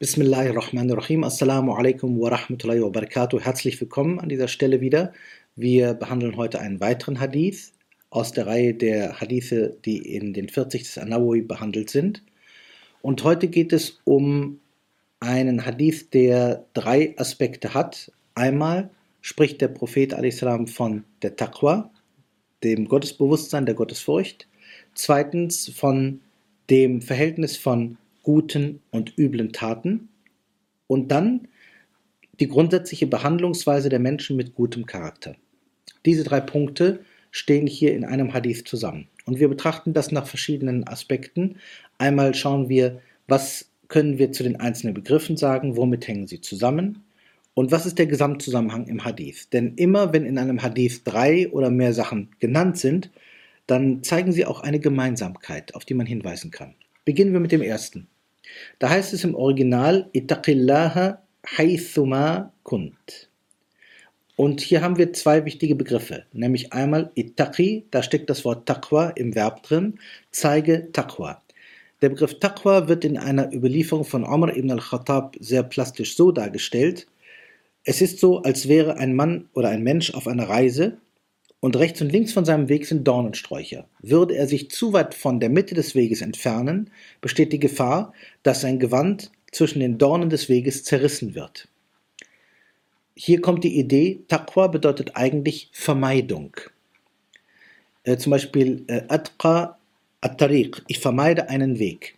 Bismillahirrahmanirrahim. Assalamu alaikum wa rahmatullahi wa barakatuh. Herzlich willkommen an dieser Stelle wieder. Wir behandeln heute einen weiteren Hadith aus der Reihe der Hadithe, die in den 40 des Anawi behandelt sind. Und heute geht es um einen Hadith, der drei Aspekte hat. Einmal spricht der Prophet salam von der Taqwa, dem Gottesbewusstsein, der Gottesfurcht. Zweitens von dem Verhältnis von guten und üblen Taten und dann die grundsätzliche Behandlungsweise der Menschen mit gutem Charakter. Diese drei Punkte stehen hier in einem Hadith zusammen. Und wir betrachten das nach verschiedenen Aspekten. Einmal schauen wir, was können wir zu den einzelnen Begriffen sagen, womit hängen sie zusammen und was ist der Gesamtzusammenhang im Hadith. Denn immer wenn in einem Hadith drei oder mehr Sachen genannt sind, dann zeigen sie auch eine Gemeinsamkeit, auf die man hinweisen kann. Beginnen wir mit dem ersten. Da heißt es im Original, Ittaqillaha haythuma kunt. Und hier haben wir zwei wichtige Begriffe, nämlich einmal Ittaqi, da steckt das Wort Taqwa im Verb drin, zeige Taqwa. Der Begriff Taqwa wird in einer Überlieferung von Omar ibn al-Khattab sehr plastisch so dargestellt. Es ist so, als wäre ein Mann oder ein Mensch auf einer Reise und rechts und links von seinem Weg sind Dornensträucher. Würde er sich zu weit von der Mitte des Weges entfernen, besteht die Gefahr, dass sein Gewand zwischen den Dornen des Weges zerrissen wird. Hier kommt die Idee, Taqwa bedeutet eigentlich Vermeidung. Äh, zum Beispiel äh, Atqa at-Tariq, ich vermeide einen Weg.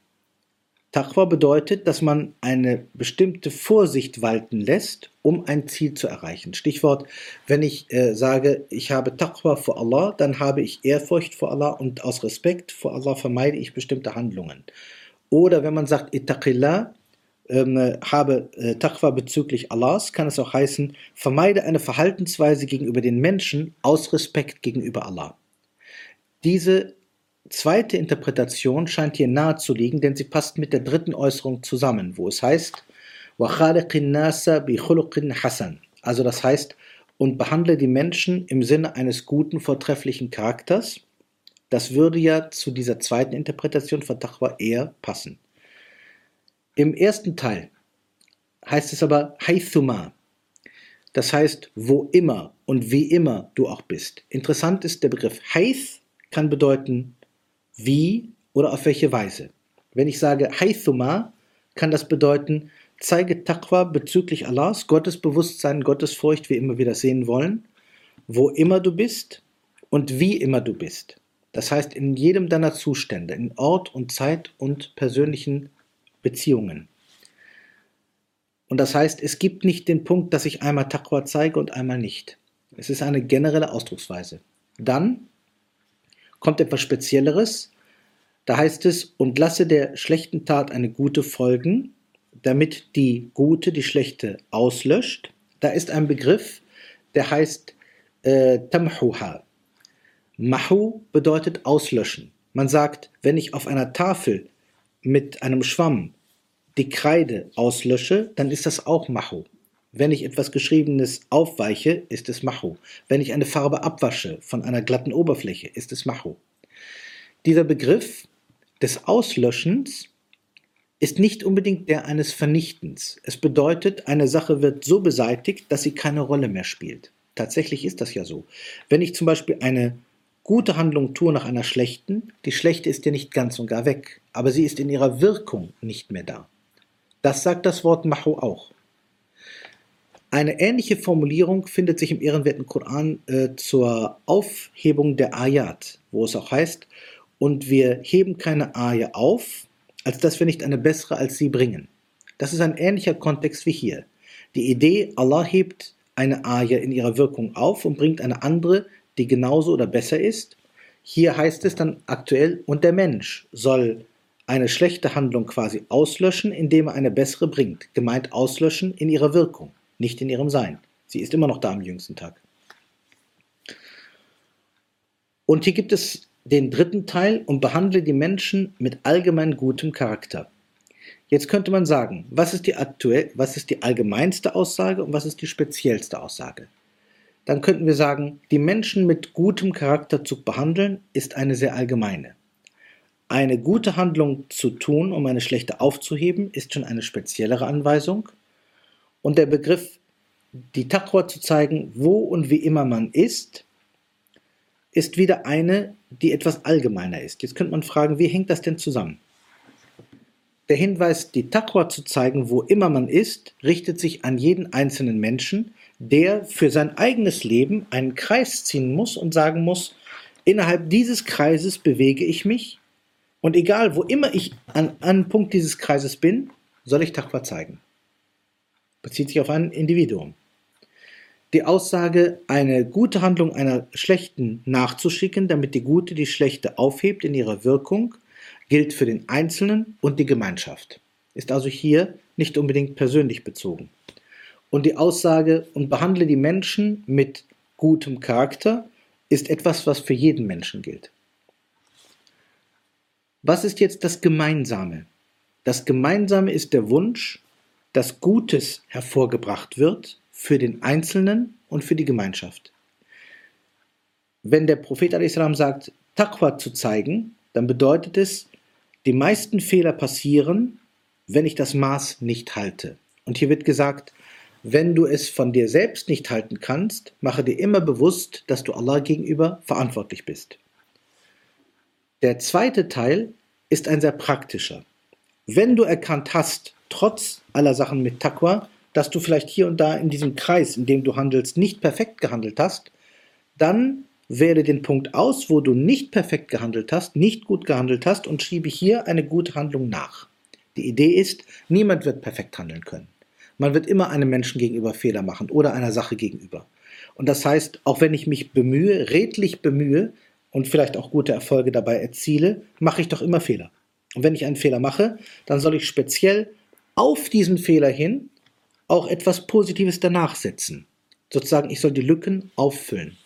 Taqwa bedeutet, dass man eine bestimmte Vorsicht walten lässt, um ein Ziel zu erreichen. Stichwort, wenn ich äh, sage, ich habe Taqwa vor Allah, dann habe ich Ehrfurcht vor Allah und aus Respekt vor Allah vermeide ich bestimmte Handlungen. Oder wenn man sagt, Ittaqillah, ähm, habe äh, Taqwa bezüglich Allahs, kann es auch heißen, vermeide eine Verhaltensweise gegenüber den Menschen aus Respekt gegenüber Allah. Diese zweite Interpretation scheint hier nahe zu liegen, denn sie passt mit der dritten Äußerung zusammen, wo es heißt. Also das heißt, und behandle die Menschen im Sinne eines guten, vortrefflichen Charakters. Das würde ja zu dieser zweiten Interpretation von Taqwa eher passen. Im ersten Teil heißt es aber Haythuma. Das heißt, wo immer und wie immer du auch bist. Interessant ist der Begriff Hayth kann bedeuten wie oder auf welche Weise. Wenn ich sage Haythuma, kann das bedeuten, zeige Taqwa bezüglich Allahs, Gottesbewusstsein, Gottesfurcht, wie immer wir das sehen wollen, wo immer du bist und wie immer du bist. Das heißt, in jedem deiner Zustände, in Ort und Zeit und persönlichen Beziehungen. Und das heißt, es gibt nicht den Punkt, dass ich einmal Taqwa zeige und einmal nicht. Es ist eine generelle Ausdrucksweise. Dann kommt etwas Spezielleres. Da heißt es, und lasse der schlechten Tat eine gute folgen, damit die gute die schlechte auslöscht. Da ist ein Begriff, der heißt äh, Tamhuha. Mahu bedeutet auslöschen. Man sagt, wenn ich auf einer Tafel mit einem Schwamm die Kreide auslösche, dann ist das auch Mahu. Wenn ich etwas Geschriebenes aufweiche, ist es Machu. Wenn ich eine Farbe abwasche von einer glatten Oberfläche, ist es Machu. Dieser Begriff des Auslöschens ist nicht unbedingt der eines Vernichtens. Es bedeutet, eine Sache wird so beseitigt, dass sie keine Rolle mehr spielt. Tatsächlich ist das ja so. Wenn ich zum Beispiel eine gute Handlung tue nach einer schlechten, die schlechte ist ja nicht ganz und gar weg, aber sie ist in ihrer Wirkung nicht mehr da. Das sagt das Wort Mahu auch. Eine ähnliche Formulierung findet sich im ehrenwerten Koran äh, zur Aufhebung der Ayat, wo es auch heißt, und wir heben keine Ayah auf, als dass wir nicht eine bessere als sie bringen. Das ist ein ähnlicher Kontext wie hier. Die Idee, Allah hebt eine Ayah in ihrer Wirkung auf und bringt eine andere, die genauso oder besser ist. Hier heißt es dann aktuell, und der Mensch soll eine schlechte Handlung quasi auslöschen, indem er eine bessere bringt. Gemeint auslöschen in ihrer Wirkung nicht in ihrem Sein. Sie ist immer noch da am jüngsten Tag. Und hier gibt es den dritten Teil und behandle die Menschen mit allgemein gutem Charakter. Jetzt könnte man sagen, was ist die aktuell, was ist die allgemeinste Aussage und was ist die speziellste Aussage? dann könnten wir sagen, die Menschen mit gutem Charakter zu behandeln, ist eine sehr allgemeine. Eine gute Handlung zu tun, um eine schlechte aufzuheben, ist schon eine speziellere Anweisung. Und der Begriff, die Taqwa zu zeigen, wo und wie immer man ist, ist wieder eine, die etwas allgemeiner ist. Jetzt könnte man fragen, wie hängt das denn zusammen? Der Hinweis, die Taqwa zu zeigen, wo immer man ist, richtet sich an jeden einzelnen Menschen, der für sein eigenes Leben einen Kreis ziehen muss und sagen muss, innerhalb dieses Kreises bewege ich mich und egal, wo immer ich an einem Punkt dieses Kreises bin, soll ich Taqwa zeigen. Bezieht sich auf ein Individuum. Die Aussage, eine gute Handlung einer schlechten nachzuschicken, damit die gute die schlechte aufhebt in ihrer Wirkung, gilt für den Einzelnen und die Gemeinschaft, ist also hier nicht unbedingt persönlich bezogen. Und die Aussage, und behandle die Menschen mit gutem Charakter, ist etwas, was für jeden Menschen gilt. Was ist jetzt das Gemeinsame? Das Gemeinsame ist der Wunsch, dass Gutes hervorgebracht wird für den Einzelnen und für die Gemeinschaft. Wenn der Prophet al-Islam sagt, Taqwa zu zeigen, dann bedeutet es, die meisten Fehler passieren, wenn ich das Maß nicht halte. Und hier wird gesagt, wenn du es von dir selbst nicht halten kannst, mache dir immer bewusst, dass du Allah gegenüber verantwortlich bist. Der zweite Teil ist ein sehr praktischer. Wenn du erkannt hast, trotz aller Sachen mit Taqwa, dass du vielleicht hier und da in diesem Kreis, in dem du handelst, nicht perfekt gehandelt hast, dann wähle den Punkt aus, wo du nicht perfekt gehandelt hast, nicht gut gehandelt hast und schiebe hier eine gute Handlung nach. Die Idee ist, niemand wird perfekt handeln können. Man wird immer einem Menschen gegenüber Fehler machen oder einer Sache gegenüber. Und das heißt, auch wenn ich mich bemühe, redlich bemühe und vielleicht auch gute Erfolge dabei erziele, mache ich doch immer Fehler. Und wenn ich einen Fehler mache, dann soll ich speziell auf diesen Fehler hin auch etwas Positives danach setzen. Sozusagen, ich soll die Lücken auffüllen.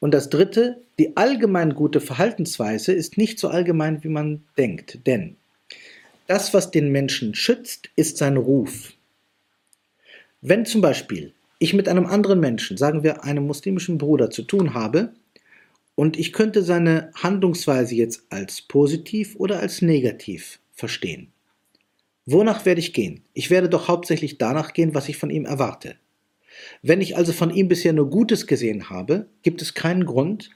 Und das dritte, die allgemein gute Verhaltensweise ist nicht so allgemein, wie man denkt. Denn das, was den Menschen schützt, ist sein Ruf. Wenn zum Beispiel ich mit einem anderen Menschen, sagen wir einem muslimischen Bruder, zu tun habe und ich könnte seine Handlungsweise jetzt als positiv oder als negativ verstehen. Wonach werde ich gehen? Ich werde doch hauptsächlich danach gehen, was ich von ihm erwarte. Wenn ich also von ihm bisher nur Gutes gesehen habe, gibt es keinen Grund,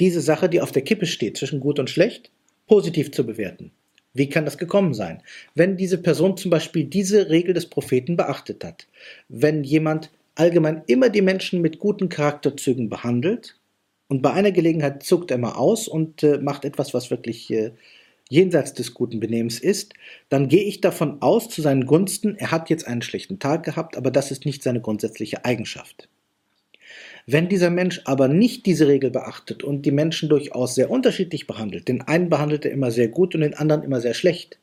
diese Sache, die auf der Kippe steht zwischen gut und schlecht, positiv zu bewerten. Wie kann das gekommen sein? Wenn diese Person zum Beispiel diese Regel des Propheten beachtet hat, wenn jemand allgemein immer die Menschen mit guten Charakterzügen behandelt und bei einer Gelegenheit zuckt er mal aus und äh, macht etwas, was wirklich äh, jenseits des guten Benehmens ist, dann gehe ich davon aus zu seinen Gunsten, er hat jetzt einen schlechten Tag gehabt, aber das ist nicht seine grundsätzliche Eigenschaft. Wenn dieser Mensch aber nicht diese Regel beachtet und die Menschen durchaus sehr unterschiedlich behandelt, den einen behandelt er immer sehr gut und den anderen immer sehr schlecht,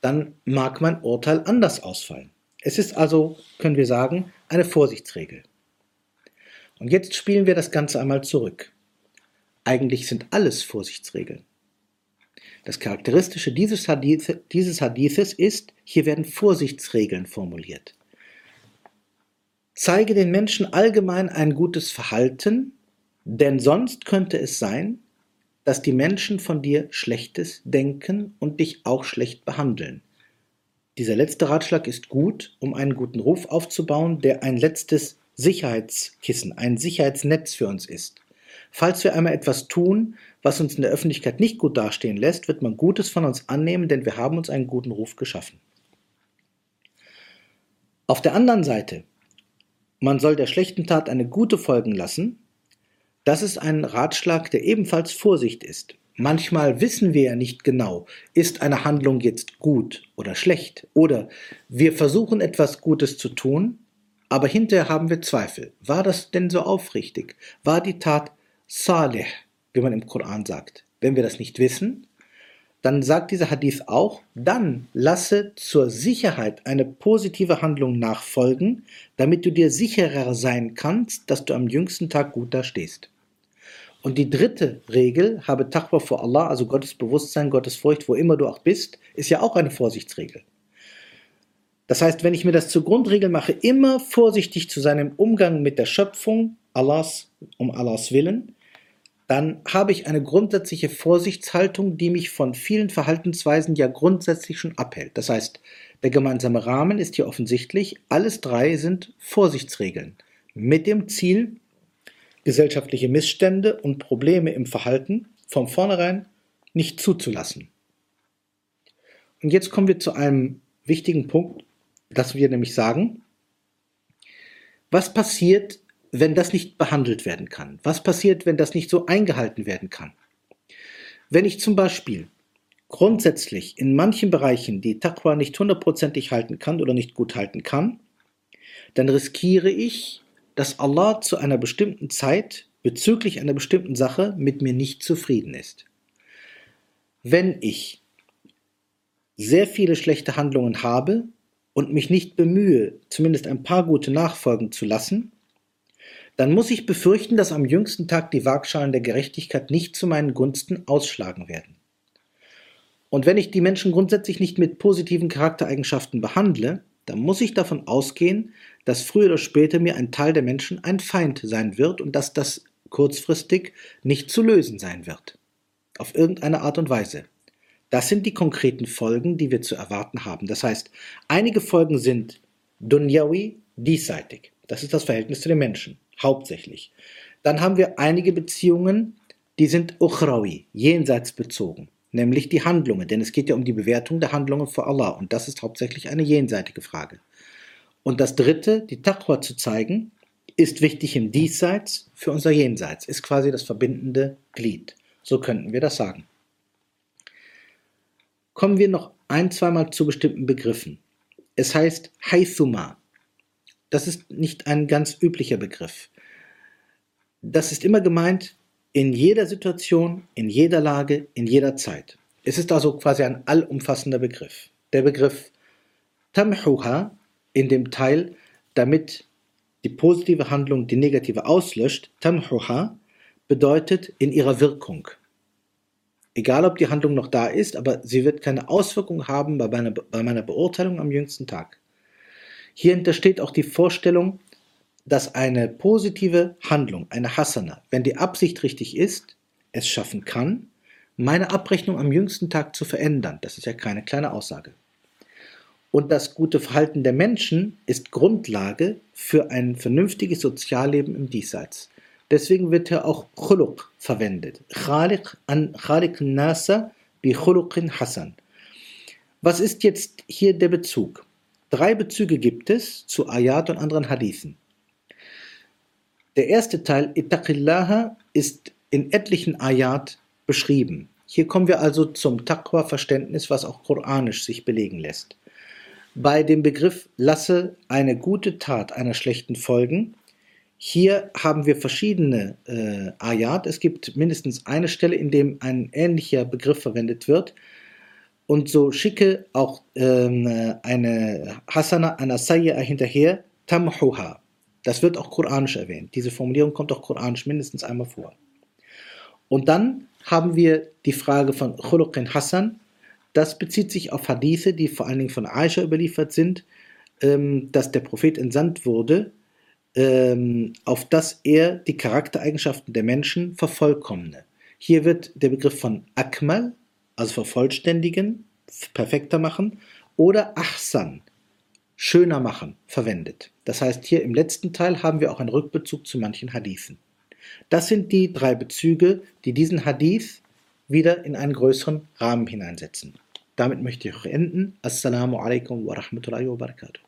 dann mag mein Urteil anders ausfallen. Es ist also, können wir sagen, eine Vorsichtsregel. Und jetzt spielen wir das Ganze einmal zurück. Eigentlich sind alles Vorsichtsregeln. Das Charakteristische dieses, Hadith, dieses Hadithes ist, hier werden Vorsichtsregeln formuliert. Zeige den Menschen allgemein ein gutes Verhalten, denn sonst könnte es sein, dass die Menschen von dir Schlechtes denken und dich auch schlecht behandeln. Dieser letzte Ratschlag ist gut, um einen guten Ruf aufzubauen, der ein letztes Sicherheitskissen, ein Sicherheitsnetz für uns ist. Falls wir einmal etwas tun, was uns in der Öffentlichkeit nicht gut dastehen lässt, wird man Gutes von uns annehmen, denn wir haben uns einen guten Ruf geschaffen. Auf der anderen Seite, man soll der schlechten Tat eine gute folgen lassen, das ist ein Ratschlag, der ebenfalls Vorsicht ist. Manchmal wissen wir ja nicht genau, ist eine Handlung jetzt gut oder schlecht. Oder wir versuchen etwas Gutes zu tun, aber hinterher haben wir Zweifel. War das denn so aufrichtig? War die Tat salih, wie man im Koran sagt. Wenn wir das nicht wissen, dann sagt dieser Hadith auch, dann lasse zur Sicherheit eine positive Handlung nachfolgen, damit du dir sicherer sein kannst, dass du am jüngsten Tag gut da stehst. Und die dritte Regel, habe Taqwa vor Allah, also Gottes Bewusstsein, Gottes Furcht, wo immer du auch bist, ist ja auch eine Vorsichtsregel. Das heißt, wenn ich mir das zur Grundregel mache, immer vorsichtig zu sein im Umgang mit der Schöpfung, Allahs, um Allahs Willen, dann habe ich eine grundsätzliche Vorsichtshaltung, die mich von vielen Verhaltensweisen ja grundsätzlich schon abhält. Das heißt, der gemeinsame Rahmen ist hier offensichtlich, alles drei sind Vorsichtsregeln mit dem Ziel, gesellschaftliche Missstände und Probleme im Verhalten von vornherein nicht zuzulassen. Und jetzt kommen wir zu einem wichtigen Punkt, dass wir nämlich sagen, was passiert, wenn das nicht behandelt werden kann? Was passiert, wenn das nicht so eingehalten werden kann? Wenn ich zum Beispiel grundsätzlich in manchen Bereichen die Taqwa nicht hundertprozentig halten kann oder nicht gut halten kann, dann riskiere ich, dass Allah zu einer bestimmten Zeit bezüglich einer bestimmten Sache mit mir nicht zufrieden ist. Wenn ich sehr viele schlechte Handlungen habe und mich nicht bemühe, zumindest ein paar gute nachfolgen zu lassen, dann muss ich befürchten, dass am jüngsten Tag die Waagschalen der Gerechtigkeit nicht zu meinen Gunsten ausschlagen werden. Und wenn ich die Menschen grundsätzlich nicht mit positiven Charaktereigenschaften behandle, dann muss ich davon ausgehen, dass früher oder später mir ein Teil der Menschen ein Feind sein wird und dass das kurzfristig nicht zu lösen sein wird. Auf irgendeine Art und Weise. Das sind die konkreten Folgen, die wir zu erwarten haben. Das heißt, einige Folgen sind dunyawi, diesseitig. Das ist das Verhältnis zu den Menschen, hauptsächlich. Dann haben wir einige Beziehungen, die sind ukhrawi, jenseits bezogen, nämlich die Handlungen, denn es geht ja um die Bewertung der Handlungen vor Allah und das ist hauptsächlich eine jenseitige Frage. Und das dritte, die Taqwa zu zeigen, ist wichtig im Diesseits für unser Jenseits, ist quasi das verbindende Glied. So könnten wir das sagen. Kommen wir noch ein, zweimal zu bestimmten Begriffen. Es heißt Haithuma, das ist nicht ein ganz üblicher Begriff. Das ist immer gemeint in jeder Situation, in jeder Lage, in jeder Zeit. Es ist also quasi ein allumfassender Begriff. Der Begriff Tamhuha in dem Teil, damit die positive Handlung die negative auslöscht, Tamhuha bedeutet in ihrer Wirkung. Egal ob die Handlung noch da ist, aber sie wird keine Auswirkung haben bei meiner, bei meiner Beurteilung am jüngsten Tag. Hierhinter steht auch die Vorstellung, dass eine positive Handlung, eine Hasana, wenn die Absicht richtig ist, es schaffen kann, meine Abrechnung am jüngsten Tag zu verändern. Das ist ja keine kleine Aussage. Und das gute Verhalten der Menschen ist Grundlage für ein vernünftiges Sozialleben im Diesseits. Deswegen wird hier auch Khuluq verwendet. Khaliq an Khaliq Nasa bi Khuluqin Hasan. Was ist jetzt hier der Bezug? Drei Bezüge gibt es zu Ayat und anderen Hadithen. Der erste Teil, Ittaqillaha, ist in etlichen Ayat beschrieben. Hier kommen wir also zum Taqwa-Verständnis, was auch koranisch sich belegen lässt. Bei dem Begriff lasse eine gute Tat einer schlechten folgen, hier haben wir verschiedene äh, Ayat. Es gibt mindestens eine Stelle, in dem ein ähnlicher Begriff verwendet wird. Und so schicke auch ähm, eine Hasana Anasaya hinterher, Tamhuha. Das wird auch koranisch erwähnt. Diese Formulierung kommt auch koranisch mindestens einmal vor. Und dann haben wir die Frage von Khuluqin Hassan. Das bezieht sich auf Hadithe, die vor allen Dingen von Aisha überliefert sind, ähm, dass der Prophet entsandt wurde, ähm, auf dass er die Charaktereigenschaften der Menschen vervollkommne. Hier wird der Begriff von Akmal, also vervollständigen, perfekter machen, oder Ahsan, schöner machen, verwendet. Das heißt, hier im letzten Teil haben wir auch einen Rückbezug zu manchen Hadithen. Das sind die drei Bezüge, die diesen Hadith wieder in einen größeren Rahmen hineinsetzen. Damit möchte ich enden. Assalamu alaikum wa rahmatullahi wa barakatuh.